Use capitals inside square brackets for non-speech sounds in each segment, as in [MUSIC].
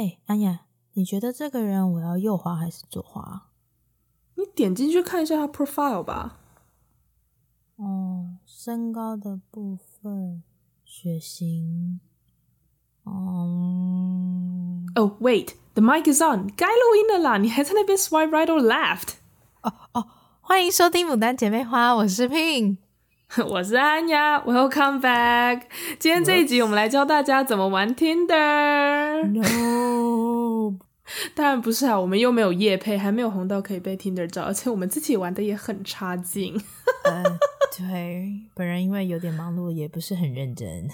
哎，安雅，你觉得这个人我要右滑还是左滑？你点进去看一下他 profile 吧。哦，身高的部分，血型，嗯。Oh wait，the mic is on，该录音的啦！你还在那边 swipe right or left？哦哦，欢迎收听《牡丹姐妹花》，我是 Pin，[LAUGHS] 我是安雅，Welcome back。今天这一集我们来教大家怎么玩 Tinder。No，[LAUGHS] 当然不是啊，我们又没有夜配，还没有红到可以被 Tinder 找，而且我们自己玩的也很差劲。呃对，本人因为有点忙碌，也不是很认真。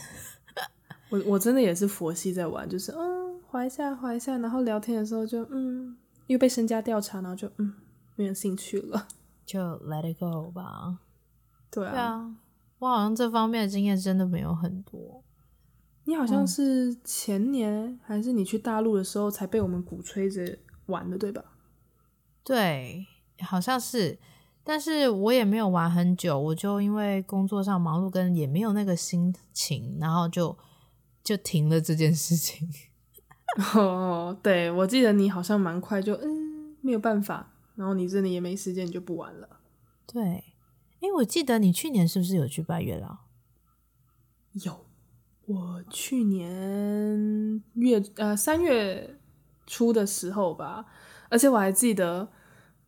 [LAUGHS] 我我真的也是佛系在玩，就是嗯，滑一下滑一下，然后聊天的时候就嗯，又被身家调查，然后就嗯，没有兴趣了，就 let it go 吧。对啊，对啊，我好像这方面的经验真的没有很多。你好像是前年、嗯、还是你去大陆的时候才被我们鼓吹着玩的，对吧？对，好像是。但是我也没有玩很久，我就因为工作上忙碌，跟也没有那个心情，然后就就停了这件事情。[LAUGHS] 哦，对，我记得你好像蛮快就嗯没有办法，然后你真的也没时间，你就不玩了。对，诶，我记得你去年是不是有去拜月老？有，我去年月呃三月初的时候吧，而且我还记得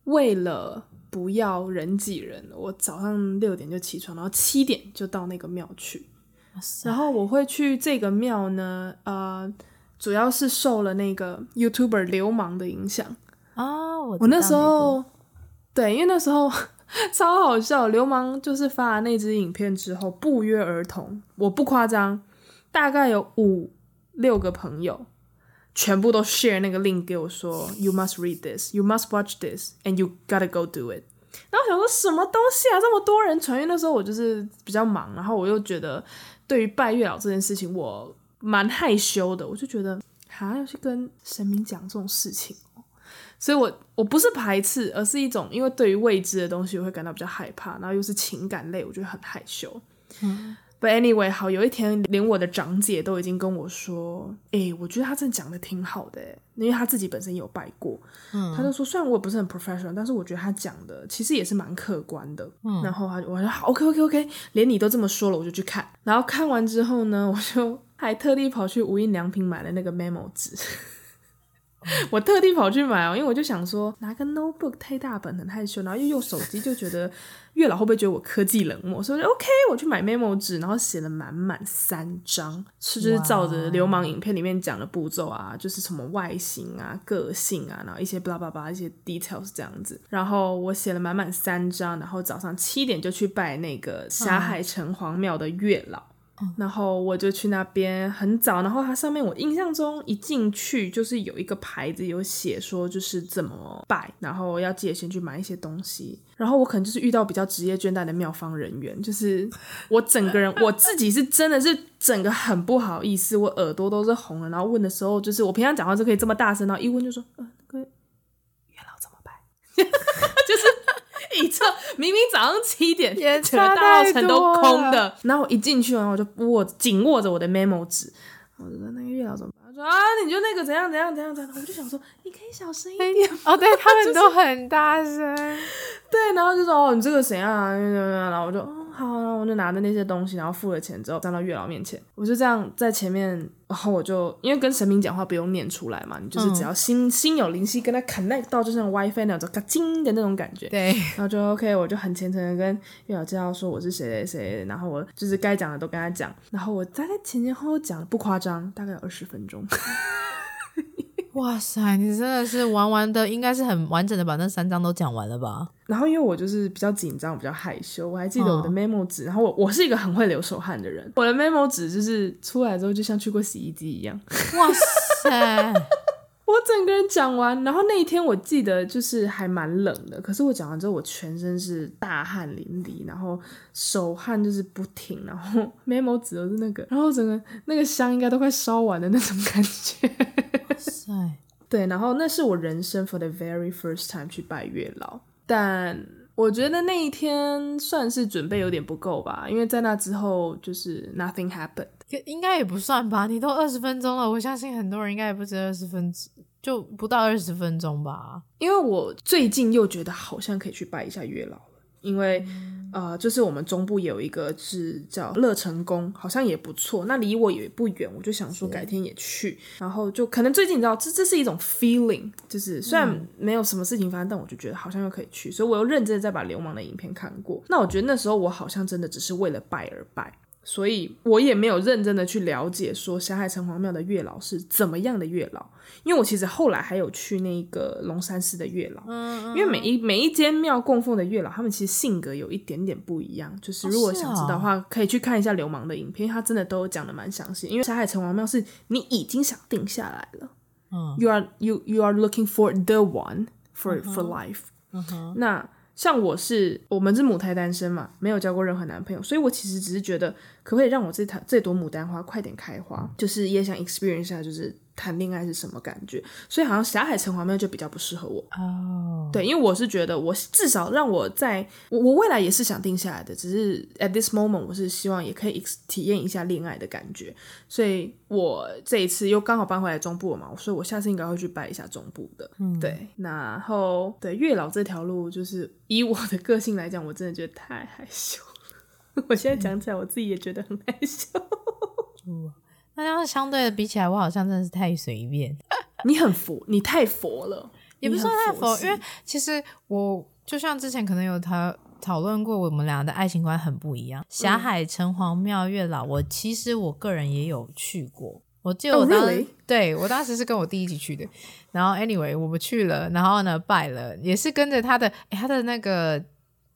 为了。不要人挤人，我早上六点就起床，然后七点就到那个庙去。然后我会去这个庙呢，呃，主要是受了那个 YouTuber 流氓的影响啊。我我那时候对，因为那时候 [LAUGHS] 超好笑，流氓就是发了那支影片之后不约而同，我不夸张，大概有五六个朋友。全部都 share 那个 link 给我说，You must read this, you must watch this, and you gotta go do it。然后想说什么东西啊，这么多人传，阅那时候我就是比较忙，然后我又觉得对于拜月老这件事情我蛮害羞的，我就觉得还要去跟神明讲这种事情，所以我我不是排斥，而是一种因为对于未知的东西我会感到比较害怕，然后又是情感类，我觉得很害羞。嗯。But anyway，好，有一天连我的长姐都已经跟我说，哎、欸，我觉得他真的讲的挺好的，因为他自己本身有拜过，嗯，他就说，虽然我也不是很 professional，但是我觉得他讲的其实也是蛮客观的，嗯，然后他我说好，OK OK OK，连你都这么说了，我就去看，然后看完之后呢，我就还特地跑去无印良品买了那个 memo 纸。[LAUGHS] 我特地跑去买哦，因为我就想说拿个 notebook 太大本很害羞，然后又用手机就觉得月老会不会觉得我科技冷漠，所以我就 OK，我去买 memo 纸，然后写了满满三张，是就是照着流氓影片里面讲的步骤啊，就是什么外形啊、个性啊，然后一些 blah blah blah 一些 details 这样子，然后我写了满满三张，然后早上七点就去拜那个霞海城隍庙的月老。然后我就去那边很早，然后它上面我印象中一进去就是有一个牌子有写说就是怎么拜，然后要记得先去买一些东西。然后我可能就是遇到比较职业倦怠的妙方人员，就是 [LAUGHS] 我整个人我自己是真的是整个很不好意思，我耳朵都是红了。然后问的时候就是我平常讲话就可以这么大声，然后一问就说呃那个月老怎么拜，[LAUGHS] 就是。一这明明早上七点，整个大稻城都空的，然后我一进去，然后我就握紧握着我的 memo 纸，我就说那个月老怎么办？他说啊，你就那个怎样怎样怎样怎样，我就想说你可以小声一点哦，对他们 [LAUGHS] 都很大声，对，然后就说哦，你这个谁啊？然后我就。好，我就拿着那些东西，然后付了钱之后站到月老面前，我就这样在前面，然后我就因为跟神明讲话不用念出来嘛，你就是只要心、嗯、心有灵犀跟他 connect 到，就像 WiFi 那种嘎金的那种感觉，对，然后就 OK，我就很虔诚的跟月老介绍说我是谁谁谁，然后我就是该讲的都跟他讲，然后我大概前前后后讲了不夸张，大概有二十分钟。[LAUGHS] 哇塞，你真的是玩完的，应该是很完整的把那三张都讲完了吧？然后因为我就是比较紧张，比较害羞，我还记得我的 memo 纸。嗯、然后我我是一个很会流手汗的人，我的 memo 纸就是出来之后就像去过洗衣机一样。[LAUGHS] 哇塞！我整个人讲完，然后那一天我记得就是还蛮冷的，可是我讲完之后我全身是大汗淋漓，然后手汗就是不停，然后 [LAUGHS] memo 纸都是那个，然后整个那个香应该都快烧完的那种感觉。对，然后那是我人生 for the very first time 去拜月老，但我觉得那一天算是准备有点不够吧，因为在那之后就是 nothing happened。应该也不算吧，你都二十分钟了，我相信很多人应该也不止二十分钟，就不到二十分钟吧。因为我最近又觉得好像可以去拜一下月老了，因为、嗯、呃，就是我们中部有一个是叫乐成宫，好像也不错。那离我也不远，我就想说改天也去。然后就可能最近你知道，这这是一种 feeling，就是虽然没有什么事情发生，嗯、但我就觉得好像又可以去，所以我又认真的在把流氓的影片看过。那我觉得那时候我好像真的只是为了拜而拜。所以我也没有认真的去了解说霞海城隍庙的月老是怎么样的月老，因为我其实后来还有去那个龙山寺的月老，嗯嗯，因为每一每一间庙供奉的月老，他们其实性格有一点点不一样。就是如果想知道的话，哦哦、可以去看一下流氓的影片，他真的都讲的蛮详细。因为霞海城隍庙是你已经想定下来了，嗯，you are you you are looking for the one for、嗯、for life，嗯哼，那。像我是，我们是母胎单身嘛，没有交过任何男朋友，所以我其实只是觉得，可不可以让我这台这朵牡丹花快点开花，就是也想 experience 一下，就是。谈恋爱是什么感觉？所以好像霞海城隍庙就比较不适合我哦。Oh. 对，因为我是觉得，我至少让我在我我未来也是想定下来的，只是 at this moment 我是希望也可以体验一下恋爱的感觉。所以我这一次又刚好搬回来中部了嘛，所以我下次应该会去拜一下中部的。嗯，对。然后对月老这条路，就是以我的个性来讲，我真的觉得太害羞了。[LAUGHS] 我现在讲起来，我自己也觉得很害羞。[LAUGHS] 嗯那要是相对的比起来，我好像真的是太随便。[LAUGHS] 你很佛，你太佛了，也不是说太佛，因为其实我就像之前可能有讨讨论过，我们俩的爱情观很不一样。霞海城隍庙月老，我其实我个人也有去过，我记得我当时、oh, really? 对我当时是跟我弟一起去的。然后 anyway 我们去了，然后呢拜了，也是跟着他的、欸、他的那个。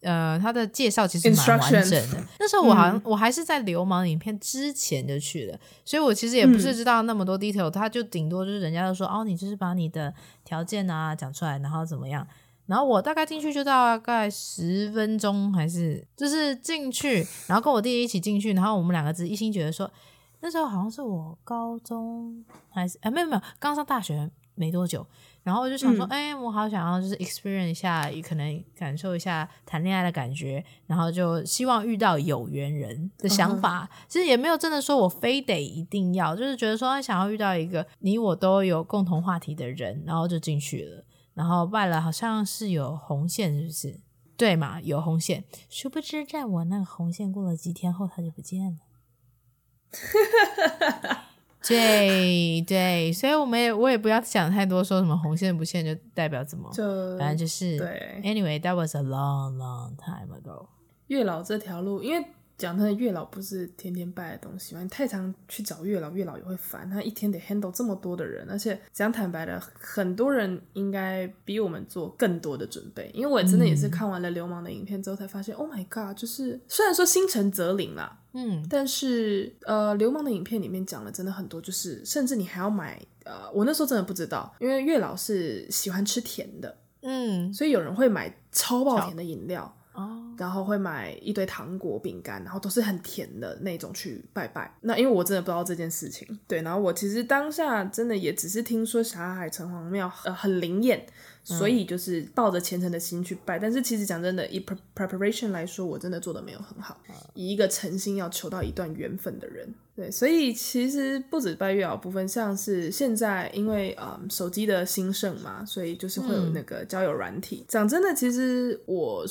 呃，他的介绍其实蛮完整的。那时候我好像、嗯、我还是在流氓影片之前就去了，所以我其实也不是知道那么多 detail、嗯。他就顶多就是人家就说哦，你就是把你的条件啊讲出来，然后怎么样。然后我大概进去就大概十分钟，还是就是进去，然后跟我弟弟一起进去，然后我们两个只一心觉得说，那时候好像是我高中还是哎没有没有刚上大学没多久。然后我就想说，哎、嗯欸，我好想要就是 experience 一下，也可能感受一下谈恋爱的感觉，然后就希望遇到有缘人的想法。Uh-huh. 其实也没有真的说我非得一定要，就是觉得说想要遇到一个你我都有共同话题的人，然后就进去了。然后拜了，好像是有红线，是不是？对嘛，有红线。殊不知，在我那个红线过了几天后，它就不见了。[LAUGHS] [LAUGHS] 对对，所以我们也我也不要想太多，说什么红线不线就代表怎么，就反正就是对。Anyway，that was a long long time ago。月老这条路，因为。讲他的月老不是天天拜的东西嘛？你太常去找月老，月老也会烦。他一天得 handle 这么多的人，而且讲坦白的，很多人应该比我们做更多的准备。因为我真的也是看完了流氓的影片之后才发现，嗯，Oh my god！就是虽然说心诚则灵啦，嗯，但是呃，流氓的影片里面讲了真的很多，就是甚至你还要买呃，我那时候真的不知道，因为月老是喜欢吃甜的，嗯，所以有人会买超爆甜的饮料。然后会买一堆糖果、饼干，然后都是很甜的那种去拜拜。那因为我真的不知道这件事情，对，然后我其实当下真的也只是听说霞海城隍庙呃很灵验。所以就是抱着虔诚的心去拜，但是其实讲真的，以 preparation 来说，我真的做的没有很好。以一个诚心要求到一段缘分的人，对，所以其实不止拜月老部分，像是现在因为呃手机的兴盛嘛，所以就是会有那个交友软体。讲、嗯、真的，其实我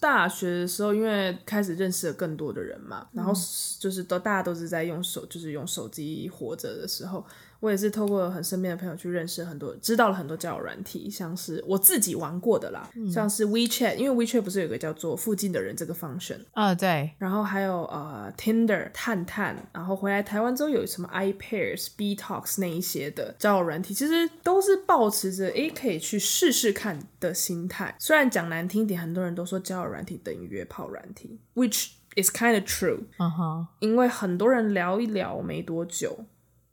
大学的时候，因为开始认识了更多的人嘛，然后就是都大家都是在用手，就是用手机活着的时候。我也是透过很身边的朋友去认识很多，知道了很多交友软体，像是我自己玩过的啦，嗯、像是 WeChat，因为 WeChat 不是有个叫做附近的人这个 function 啊，对，然后还有呃 Tinder 探探，然后回来台湾之后有什么 iPairs、BeeTalks 那一些的交友软体，其实都是抱持着诶可以去试试看的心态。虽然讲难听点，很多人都说交友软体等于约炮软体，which is kind of true，嗯哼，因为很多人聊一聊没多久。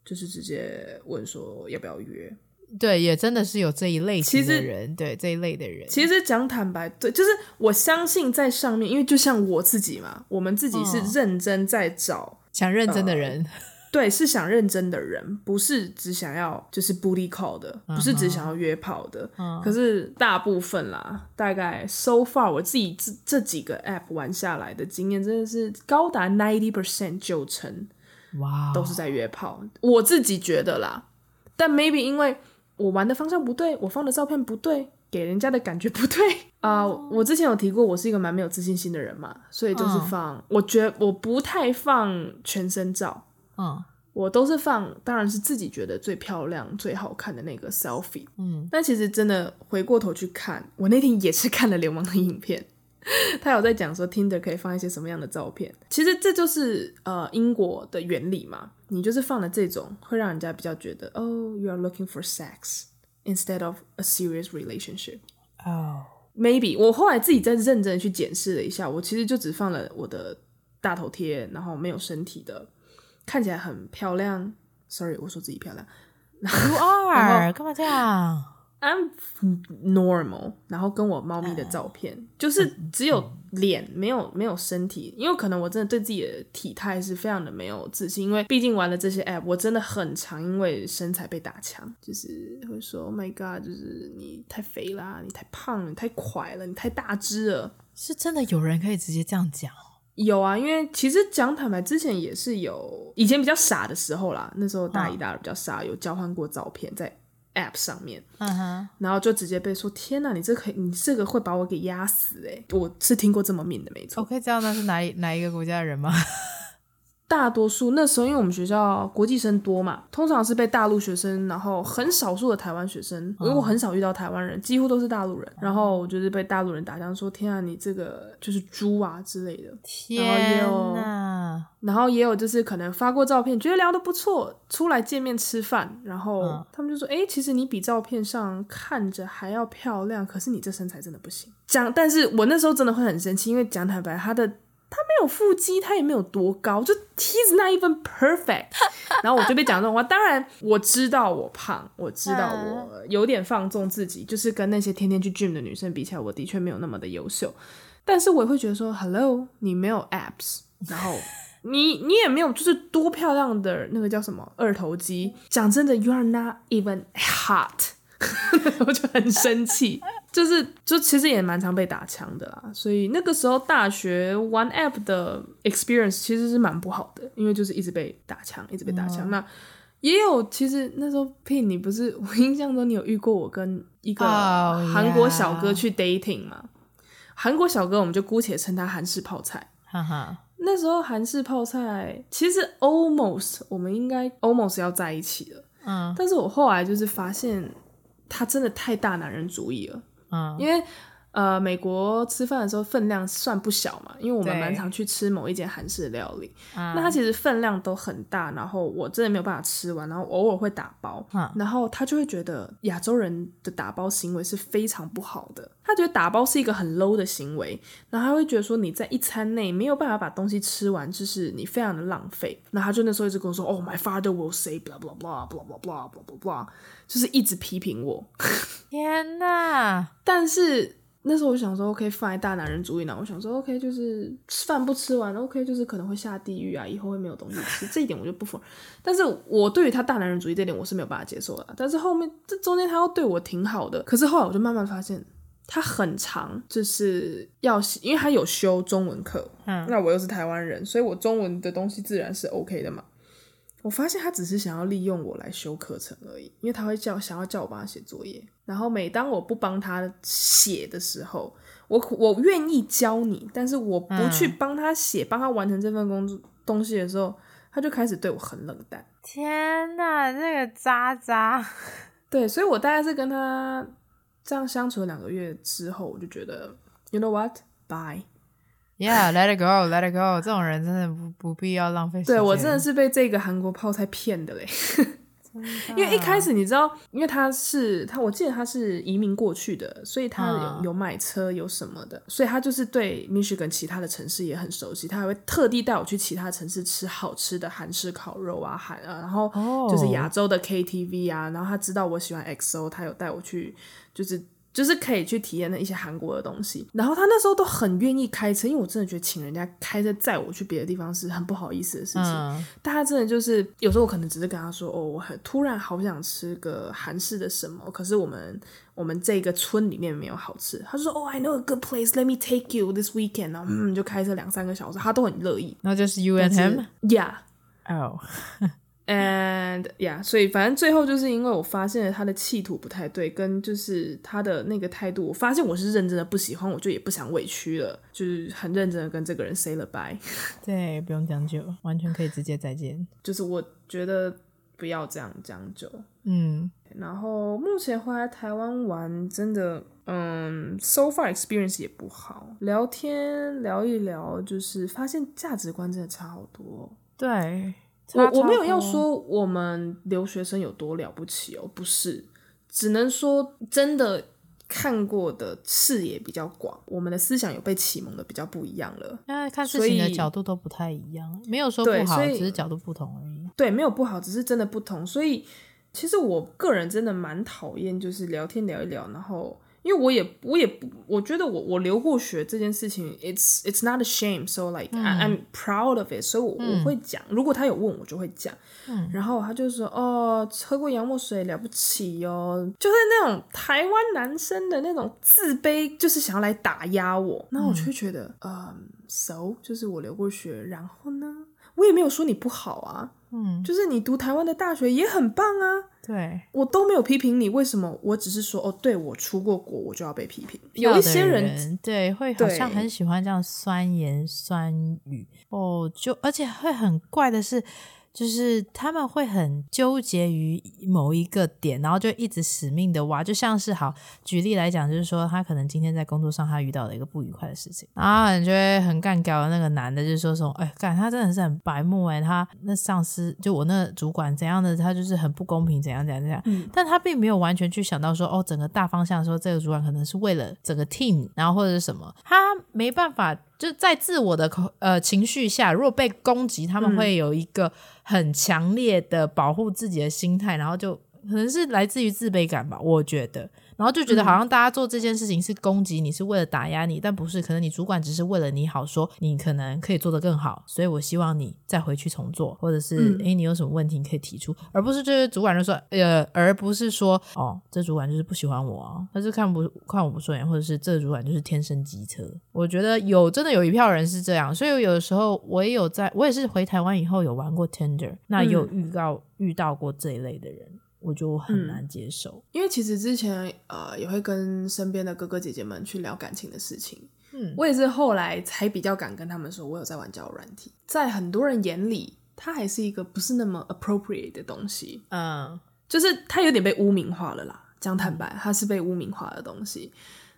就是直接问说要不要约，对，也真的是有这一类型的人，对这一类的人。其实讲坦白，对，就是我相信在上面，因为就像我自己嘛，我们自己是认真在找、嗯、想认真的人，[LAUGHS] 对，是想认真的人，不是只想要就是 booty call 的，不是只想要约炮的。Uh. 可是大部分啦，大概 so far 我自己这这几个 app 玩下来的经验，真的是高达 ninety percent 九成，哇，都是在约炮。我自己觉得啦，但 maybe 因为我玩的方向不对，我放的照片不对。给人家的感觉不对啊！Uh, 我之前有提过，我是一个蛮没有自信心的人嘛，所以就是放，uh. 我觉我不太放全身照，嗯，uh. 我都是放，当然是自己觉得最漂亮、最好看的那个 selfie，嗯，但其实真的回过头去看，我那天也是看了流氓的影片，[LAUGHS] 他有在讲说 Tinder 可以放一些什么样的照片，其实这就是呃因果的原理嘛，你就是放了这种，会让人家比较觉得哦，you are looking for sex。Instead of a serious relationship，哦，maybe 我后来自己再认真的去检视了一下，我其实就只放了我的大头贴，然后没有身体的，看起来很漂亮。Sorry，我说自己漂亮。[LAUGHS] You are，干嘛这样？I'm normal，然后跟我猫咪的照片，uh, 就是只有脸，没有没有身体，因为可能我真的对自己的体态是非常的没有自信，因为毕竟玩了这些 app，我真的很常因为身材被打枪，就是会说 Oh my God，就是你太肥啦，你太胖了，你太快了，你太大只了，是真的有人可以直接这样讲？有啊，因为其实讲坦白，之前也是有，以前比较傻的时候啦，那时候大一大二比较傻，有交换过照片在。App 上面，嗯哼，然后就直接被说：“天哪，你这可以，你这个会把我给压死哎！”我是听过这么命的，没错。我可以知道那是哪哪一个国家的人吗？大多数那时候，因为我们学校国际生多嘛，通常是被大陆学生，然后很少数的台湾学生，因为我很少遇到台湾人，几乎都是大陆人。然后我就是被大陆人打枪说：“天啊，你这个就是猪啊之类的。”天哪！然后也有就是可能发过照片，觉得聊得不错，出来见面吃饭，然后他们就说：“哎，其实你比照片上看着还要漂亮，可是你这身材真的不行。”讲，但是我那时候真的会很生气，因为讲坦白，他的。他没有腹肌，他也没有多高，就 he's not even perfect。[LAUGHS] 然后我就被讲这种话。当然我知道我胖，我知道我有点放纵自己，就是跟那些天天去 gym 的女生比起来，我的确没有那么的优秀。但是我也会觉得说，Hello，你没有 abs，然后你你也没有就是多漂亮的那个叫什么二头肌。讲真的，you are not even hot。[LAUGHS] 我就很生气，就是就其实也蛮常被打枪的啦，所以那个时候大学 One app 的 experience 其实是蛮不好的，因为就是一直被打枪，一直被打枪。嗯、那也有，其实那时候 Pin 你不是，我印象中你有遇过我跟一个韩国小哥去 dating 吗？韩、oh. 国小哥我们就姑且称他韩式泡菜，哈哈。那时候韩式泡菜其实 almost 我们应该 almost 要在一起了，嗯，但是我后来就是发现。他真的太大男人主义了，嗯，因为呃，美国吃饭的时候分量算不小嘛，因为我们蛮常去吃某一间韩式料理，嗯，那他其实分量都很大，然后我真的没有办法吃完，然后偶尔会打包，嗯，然后他就会觉得亚洲人的打包行为是非常不好的，他觉得打包是一个很 low 的行为，然后他会觉得说你在一餐内没有办法把东西吃完，就是你非常的浪费，那他就那时候一直跟我说，Oh my father will say blah blah blah blah blah blah blah blah blah。就是一直批评我，[LAUGHS] 天哪！但是那时候我想说，OK，放在大男人主义呢。我想说，OK，就是饭不吃完，OK，就是可能会下地狱啊，以后会没有东西吃。这一点我就不否认。但是我对于他大男人主义这点，我是没有办法接受的。但是后面这中间他又对我挺好的，可是后来我就慢慢发现，他很长就是要，因为他有修中文课，嗯，那我又是台湾人，所以我中文的东西自然是 OK 的嘛。我发现他只是想要利用我来修课程而已，因为他会叫想要叫我帮他写作业，然后每当我不帮他写的时候，我我愿意教你，但是我不去帮他写，帮、嗯、他完成这份工作东西的时候，他就开始对我很冷淡。天哪，那个渣渣！[LAUGHS] 对，所以我大概是跟他这样相处了两个月之后，我就觉得，You know what？Bye。Yeah，let it go，let it go。这种人真的不不必要浪费时间。对，我真的是被这个韩国泡菜骗的嘞。因为一开始你知道，因为他是他，我记得他是移民过去的，所以他有、嗯、有买车有什么的，所以他就是对 Michigan 其他的城市也很熟悉。他还会特地带我去其他城市吃好吃的韩式烤肉啊，韩啊，然后就是亚洲的 KTV 啊，然后他知道我喜欢 XO，他有带我去，就是。就是可以去体验的一些韩国的东西。然后他那时候都很愿意开车，因为我真的觉得请人家开车载我去别的地方是很不好意思的事情。嗯、但他真的就是有时候我可能只是跟他说：“哦，我很突然好想吃个韩式的什么，可是我们我们这个村里面没有好吃。”他就说：“哦、oh,，I know a good place, let me take you this weekend。”然后嗯，就开车两三个小时，他都很乐意。那就是 you and him，yeah。哦。And yeah，所以反正最后就是因为我发现了他的企图不太对，跟就是他的那个态度，我发现我是认真的不喜欢，我就也不想委屈了，就是很认真的跟这个人 say 了 bye。[LAUGHS] 对，不用将就，完全可以直接再见。就是我觉得不要这样将就。嗯，然后目前回来台湾玩，真的，嗯，so far experience 也不好，聊天聊一聊，就是发现价值观真的差好多。对。我我没有要说我们留学生有多了不起哦，不是，只能说真的看过的视野比较广，我们的思想有被启蒙的比较不一样了。那看事情的角度都不太一样，没有说不好，只是角度不同而已。对，没有不好，只是真的不同。所以其实我个人真的蛮讨厌，就是聊天聊一聊，然后。因为我也我也不，我觉得我我留过学这件事情，it's it's not a shame，so like、嗯、I'm proud of it，所以我我会讲、嗯。如果他有问我就会讲、嗯。然后他就说哦，喝过洋墨水了不起哦，就是那种台湾男生的那种自卑，就是想要来打压我。那我就会觉得，嗯、um,，so 就是我留过学，然后呢，我也没有说你不好啊。嗯，就是你读台湾的大学也很棒啊，对，我都没有批评你，为什么？我只是说哦，对，我出过国，我就要被批评。有一些人，对会好像很喜欢这样酸言酸语哦，就而且会很怪的是。就是他们会很纠结于某一个点，然后就一直死命的挖，就像是好举例来讲，就是说他可能今天在工作上他遇到了一个不愉快的事情，然后你就会很干掉的那个男的，就是说说，哎，干他真的是很白目哎，他那上司就我那主管怎样的，他就是很不公平，怎样怎样怎样，嗯，但他并没有完全去想到说，哦，整个大方向说这个主管可能是为了整个 team，然后或者是什么，他没办法。就在自我的口呃情绪下，如果被攻击，他们会有一个很强烈的保护自己的心态，然后就可能是来自于自卑感吧，我觉得。然后就觉得好像大家做这件事情是攻击你，是为了打压你，但不是，可能你主管只是为了你好，说你可能可以做得更好，所以我希望你再回去重做，或者是诶、嗯、你有什么问题你可以提出，而不是就是主管就说呃，而不是说哦，这主管就是不喜欢我啊，他是看不看我不顺眼，或者是这主管就是天生机车。我觉得有真的有一票人是这样，所以有的时候我也有在，我也是回台湾以后有玩过 Tender，那有遇到、嗯、遇到过这一类的人。我就很难接受，嗯，因为其实之前呃也会跟身边的哥哥姐姐们去聊感情的事情，嗯，我也是后来才比较敢跟他们说，我有在玩交友软体，在很多人眼里，它还是一个不是那么 appropriate 的东西，嗯，就是它有点被污名化了啦。讲坦白，它是被污名化的东西。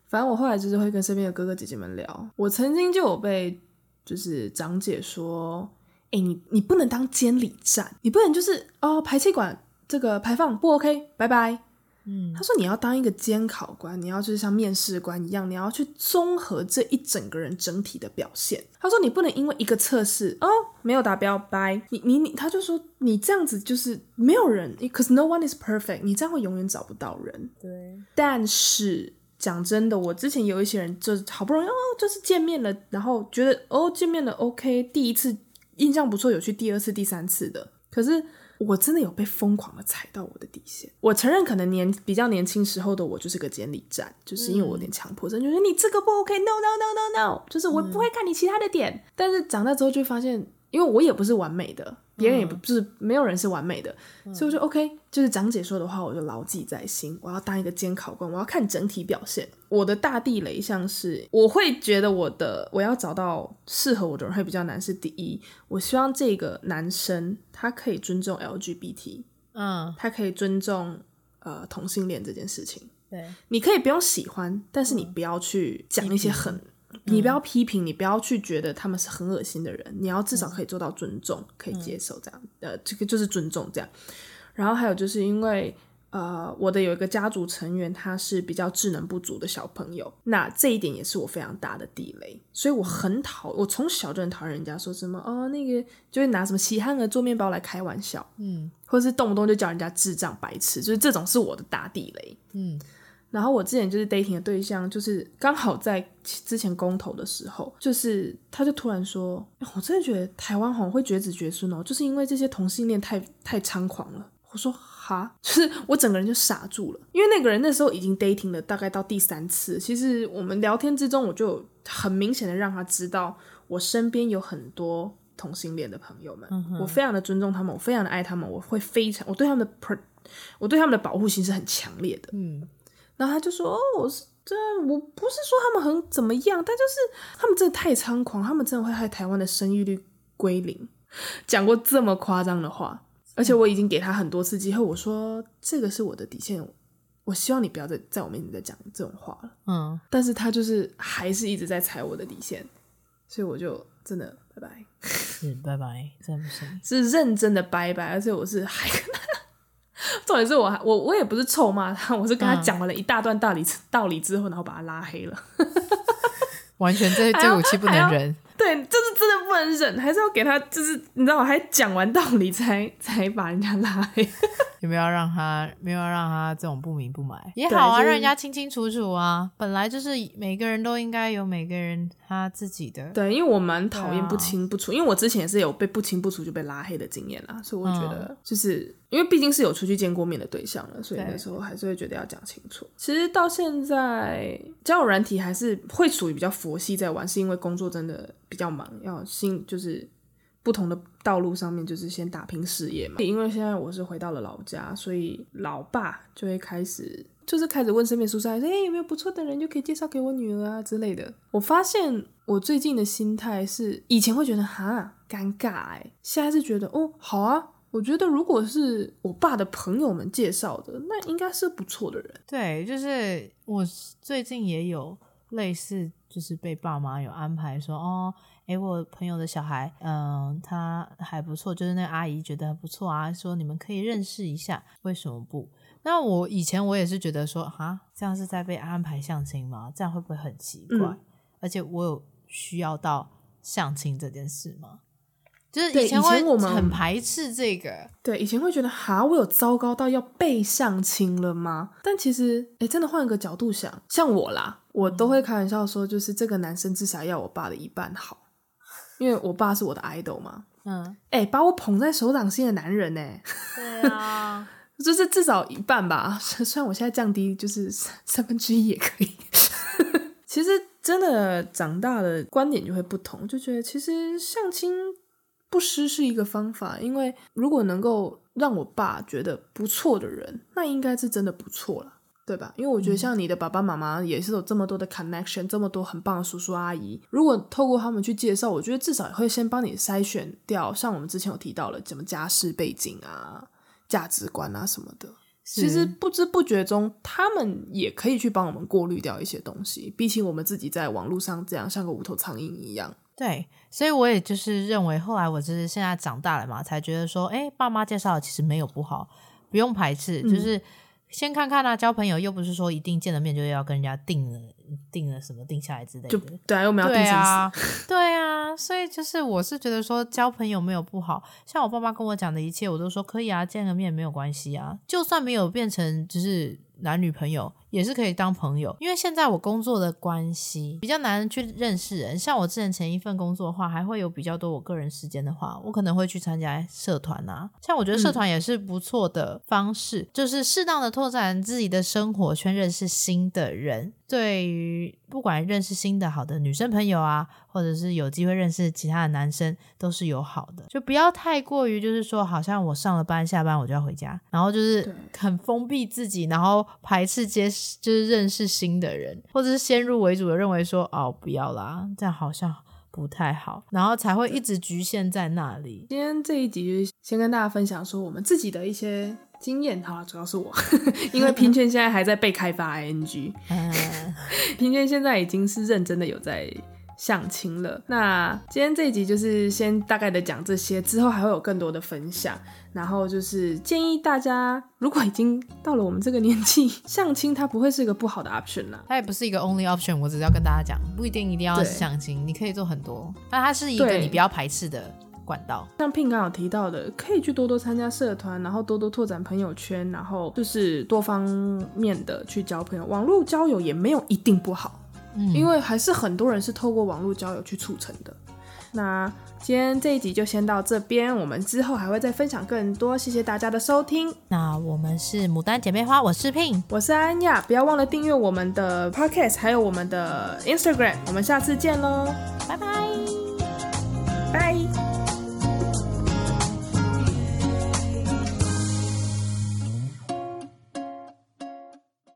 反正我后来就是会跟身边的哥哥姐姐们聊，我曾经就有被就是长姐说，哎，你你不能当监理站，你不能就是哦排气管。这个排放不 OK，拜拜。嗯，他说你要当一个监考官，你要就是像面试官一样，你要去综合这一整个人整体的表现。他说你不能因为一个测试哦没有达标，拜。你你你，他就说你这样子就是没有人，because no one is perfect，你这样会永远找不到人。对。但是讲真的，我之前有一些人就是好不容易哦，就是见面了，然后觉得哦见面了 OK，第一次印象不错，有去第二次、第三次的，可是。我真的有被疯狂的踩到我的底线。我承认，可能年比较年轻时候的我就是个监理站，就是因为我有点强迫症，嗯、就是你这个不 OK，no no no no no，就是我不会看你其他的点。嗯、但是长大之后就发现，因为我也不是完美的。别人也不就是没有人是完美的，嗯、所以我就 OK，就是长姐说的话，我就牢记在心。我要当一个监考官，我要看整体表现。我的大地雷像是，我会觉得我的我要找到适合我的人会比较难。是第一，我希望这个男生他可以尊重 LGBT，嗯，他可以尊重呃同性恋这件事情。对，你可以不用喜欢，但是你不要去讲一些很。嗯你不要批评，你不要去觉得他们是很恶心的人，你要至少可以做到尊重，可以接受这样，呃，这个就是尊重这样。然后还有就是因为，呃，我的有一个家族成员他是比较智能不足的小朋友，那这一点也是我非常大的地雷，所以我很讨，我从小就很讨厌人家说什么哦，那个就会拿什么喜憨儿做面包来开玩笑，嗯，或者是动不动就叫人家智障白痴，就是这种是我的大地雷，嗯。然后我之前就是 dating 的对象，就是刚好在之前公投的时候，就是他就突然说，我真的觉得台湾好像会绝子绝孙哦，就是因为这些同性恋太太猖狂了。我说哈，就是我整个人就傻住了，因为那个人那时候已经 dating 了大概到第三次。其实我们聊天之中，我就很明显的让他知道，我身边有很多同性恋的朋友们，嗯、我非常的尊重他们，我非常的爱他们，我会非常，我对他们的 per，我对他们的保护心是很强烈的。嗯。然后他就说：“哦，我是这，我不是说他们很怎么样，但就是他们真的太猖狂，他们真的会害台湾的生育率归零。”讲过这么夸张的话，而且我已经给他很多次机会，我说这个是我的底线，我希望你不要再在我面前再讲这种话了。嗯，但是他就是还是一直在踩我的底线，所以我就真的拜拜，[LAUGHS] 是拜拜，真的不行，是认真的拜拜，而且我是还跟他。[LAUGHS] 重点是我还我我也不是臭骂他，[LAUGHS] 我是跟他讲完了一大段道理、嗯、道理之后，然后把他拉黑了。[LAUGHS] 完全这这武器不能忍。对，就是真的不能忍，还是要给他，就是你知道，我还讲完道理才才把人家拉黑。有没有让他没有让他这种不明不白也好啊，就是、让人家清清楚楚啊。本来就是每个人都应该有每个人他自己的。对，因为我蛮讨厌不清不楚，啊、因为我之前也是有被不清不楚就被拉黑的经验啦，所以我觉得就是、嗯、因为毕竟是有出去见过面的对象了，所以那时候还是会觉得要讲清楚。其实到现在交友软体还是会属于比较佛系在玩，是因为工作真的比较忙，要新就是。不同的道路上面，就是先打拼事业嘛。因为现在我是回到了老家，所以老爸就会开始，就是开始问身边叔叔说：“哎、有没有不错的人，就可以介绍给我女儿啊之类的。”我发现我最近的心态是，以前会觉得哈尴尬哎，现在是觉得哦好啊。我觉得如果是我爸的朋友们介绍的，那应该是不错的人。对，就是我最近也有类似，就是被爸妈有安排说哦。诶，我朋友的小孩，嗯，他还不错，就是那个阿姨觉得还不错啊，说你们可以认识一下，为什么不？那我以前我也是觉得说，哈，这样是在被安排相亲吗？这样会不会很奇怪？嗯、而且我有需要到相亲这件事吗？就是以前会很排斥这个，对，以前会觉得哈，我有糟糕到要被相亲了吗？但其实，哎，真的换个角度想，像我啦，我都会开玩笑说，就是这个男生至少要我爸的一半好。因为我爸是我的 idol 嘛，嗯，哎、欸，把我捧在手掌心的男人呢，对啊，就是至少一半吧。虽然我现在降低，就是三分之一也可以。[LAUGHS] 其实真的长大了，观点就会不同，就觉得其实相亲不失是一个方法。因为如果能够让我爸觉得不错的人，那应该是真的不错了。对吧？因为我觉得像你的爸爸妈妈也是有这么多的 connection，这么多很棒的叔叔阿姨。如果透过他们去介绍，我觉得至少也会先帮你筛选掉。像我们之前有提到了什么家世背景啊、价值观啊什么的。其实不知不觉中，他们也可以去帮我们过滤掉一些东西。比起我们自己在网络上这样像个无头苍蝇一样。对，所以我也就是认为，后来我就是现在长大了嘛，才觉得说，哎，爸妈介绍的其实没有不好，不用排斥，就是。嗯先看看啊，交朋友又不是说一定见了面就要跟人家定了定了什么定下来之类的。就对啊，我们要定生死。对啊，对啊，所以就是我是觉得说交朋友没有不好，像我爸妈跟我讲的一切，我都说可以啊，见个面没有关系啊，就算没有变成就是男女朋友。也是可以当朋友，因为现在我工作的关系比较难去认识人。像我之前前一份工作的话，还会有比较多我个人时间的话，我可能会去参加社团啊。像我觉得社团也是不错的方式，嗯、就是适当的拓展自己的生活圈，认识新的人。对于不管认识新的好的女生朋友啊，或者是有机会认识其他的男生，都是有好的。就不要太过于就是说，好像我上了班下班我就要回家，然后就是很封闭自己，然后排斥接。就是认识新的人，或者是先入为主的认为说哦，不要啦，这样好像不太好，然后才会一直局限在那里。今天这一集就先跟大家分享说我们自己的一些经验，哈，主要是我，[LAUGHS] 因为平权现在还在被开发 ing，[LAUGHS] [LAUGHS] 平权现在已经是认真的有在。相亲了，那今天这一集就是先大概的讲这些，之后还会有更多的分享。然后就是建议大家，如果已经到了我们这个年纪，[LAUGHS] 相亲它不会是一个不好的 option 啦。它也不是一个 only option，我只是要跟大家讲，不一定一定要相亲，你可以做很多。但它是一个你不要排斥的管道。像 Pin 刚有提到的，可以去多多参加社团，然后多多拓展朋友圈，然后就是多方面的去交朋友。网络交友也没有一定不好，嗯，因为还是很多人是透过网络交友去促成的。那今天这一集就先到这边，我们之后还会再分享更多。谢谢大家的收听。那我们是牡丹姐妹花，我是 Pin，我是安雅，不要忘了订阅我们的 Podcast，还有我们的 Instagram。我们下次见喽，拜拜，拜。